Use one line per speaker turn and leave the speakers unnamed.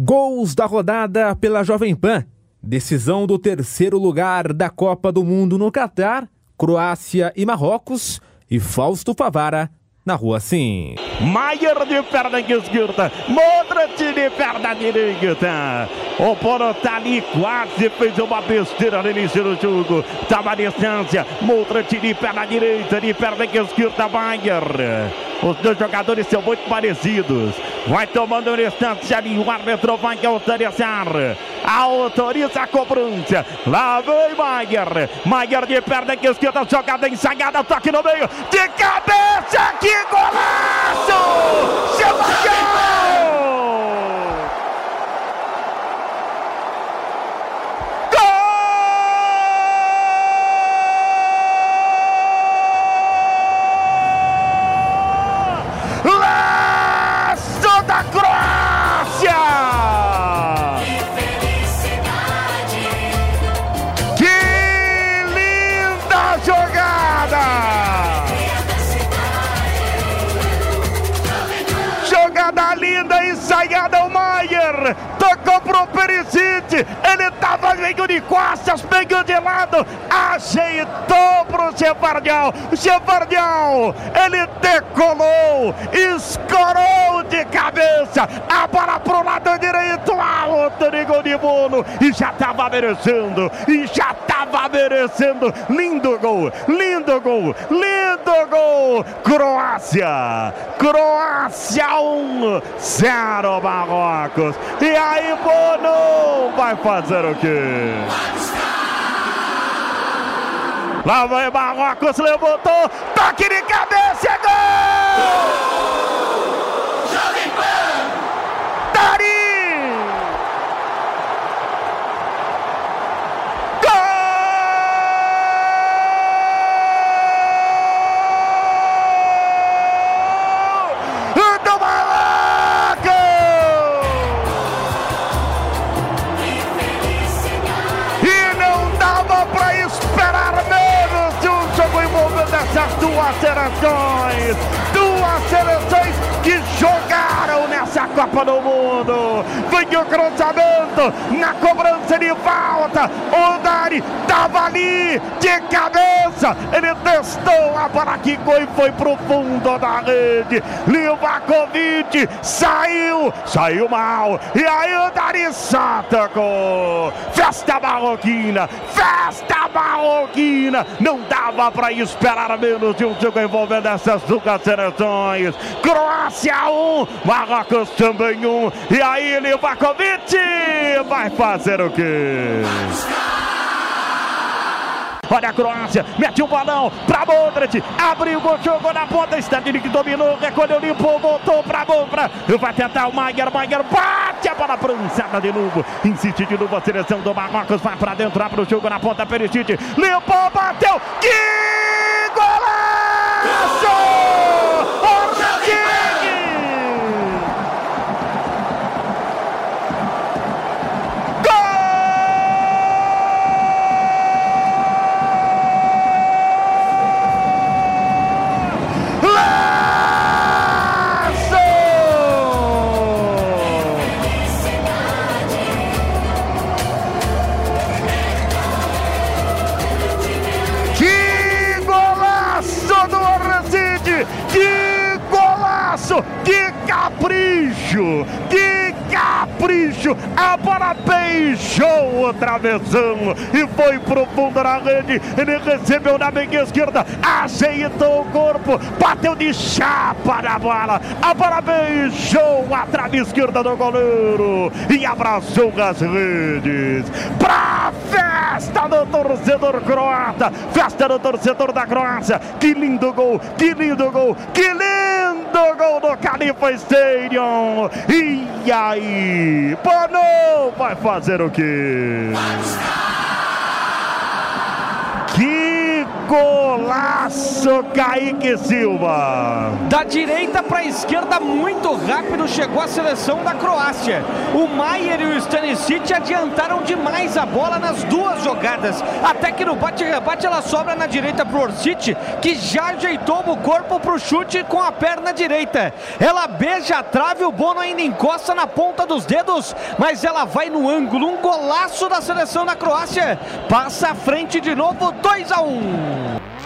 Gols da rodada pela Jovem Pan. Decisão do terceiro lugar da Copa do Mundo no Catar, Croácia e Marrocos. E Fausto Favara na rua sim.
Maier de perna esquerda, Modric de perna direita. O Poro tá ali, quase fez uma besteira no início do jogo. Tava à distância, Modric de perna direita, de perna esquerda, Maier. Os dois jogadores são muito parecidos. Vai tomando distância ali. O árbitro vai autorizar. Autoriza a cobrança. Lá vem Maier. Maier de perna esquerda. Jogada ensaiada. Toque no meio. De cabeça. Ensaiada o Maier, tocou pro Perisic, ele tava meio de costas, meio de lado, ajeitou pro Chefardial, Chefardial, ele decolou, escorou de cabeça, a bola pro lado direito, alto gol de Bono, e já tava merecendo, e já tava merecendo, lindo gol, lindo gol, lindo gol, Croácia, Croácia 1, 0 Marrocos, e aí Bono vai fazer o quê? Lá vai Marrocos, levantou, toque de cabeça, é gol! Duas seleções, duas seleções que jogaram nessa Copa do Mundo. Vem o cruzamento na cobrança de falta. O Dari estava ali de cabeça. Ele testou a bola que foi, foi pro fundo da rede. Livakovic saiu, saiu mal. E aí o Dari só tocou. Festa marroquina, festa marroquina. Não dava para esperar menos de um jogo envolvendo essas duas seleções. Croácia 1, um, Marrocos também 1. Um. E aí, Livakovic vai fazer o quê? Olha a Croácia, mete o balão para Modric, abriu o jogo na ponta, Stadini que dominou, recolheu, limpou, voltou para Bofra, vai tentar o Maier, Maier bate a bola prançada de novo, insiste de novo a seleção do Marrocos, vai para dentro, abre o jogo na ponta, Perisic, limpou, bateu, que golaço! Que capricho, que capricho, a bola beijou o travessão e foi pro fundo da rede, ele recebeu na meia esquerda, ajeitou o corpo, bateu de chapa na bola, a bola beijou a trave esquerda do goleiro. E abraçou as redes, pra festa do torcedor croata, festa do torcedor da Croácia, que lindo gol, que lindo gol, que lindo gol do Califa Stadium, e aí, Bono vai fazer o quê? Que Golaço, Kaique Silva.
Da direita para a esquerda, muito rápido, chegou a seleção da Croácia. O Maier e o Stanisic adiantaram demais a bola nas duas jogadas. Até que no bate-rebate ela sobra na direita para o Orsic, que já ajeitou o corpo para o chute com a perna direita. Ela beija a trave, o Bono ainda encosta na ponta dos dedos, mas ela vai no ângulo. Um golaço da seleção da Croácia. Passa à frente de novo, 2 a 1 um. Mm.